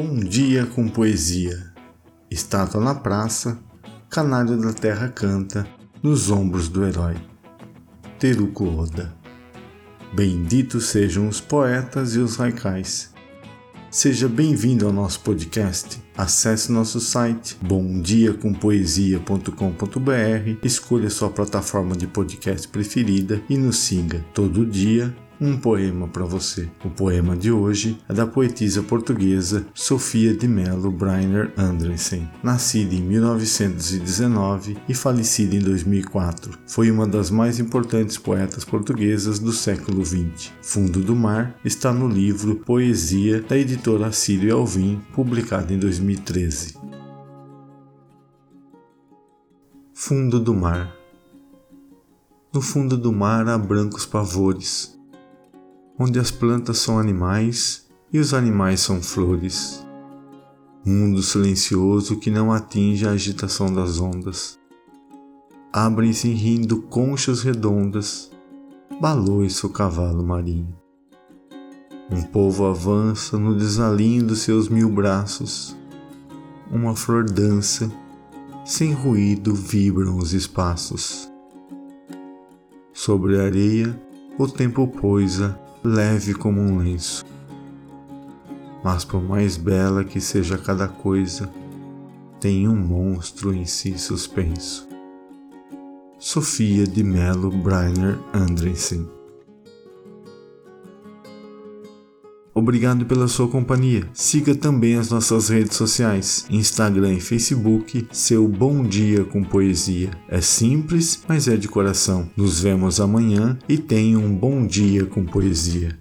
Bom dia com poesia. Estátua na praça, canário da terra canta nos ombros do herói. Teruko Oda. Benditos sejam os poetas e os haikais. Seja bem-vindo ao nosso podcast. Acesse nosso site bomdiacompoesia.com.br, escolha sua plataforma de podcast preferida e nos siga todo dia um poema para você. O poema de hoje é da poetisa portuguesa Sofia de Mello Breiner Andressen, nascida em 1919 e falecida em 2004. Foi uma das mais importantes poetas portuguesas do século XX. Fundo do Mar está no livro Poesia da editora Círio Alvim, publicado em 2013. Fundo do Mar No fundo do mar há brancos pavores, onde as plantas são animais e os animais são flores. Mundo silencioso que não atinge a agitação das ondas. Abrem-se rindo conchas redondas, baloi o cavalo marinho. Um povo avança no desalinho dos seus mil braços. Uma flor dança, sem ruído vibram os espaços. Sobre a areia, o tempo poisa leve como um lenço. Mas por mais bela que seja cada coisa, tem um monstro em si suspenso. Sofia de Mello Breiner Andressen Obrigado pela sua companhia. Siga também as nossas redes sociais, Instagram e Facebook, seu Bom Dia com Poesia. É simples, mas é de coração. Nos vemos amanhã e tenha um bom dia com poesia.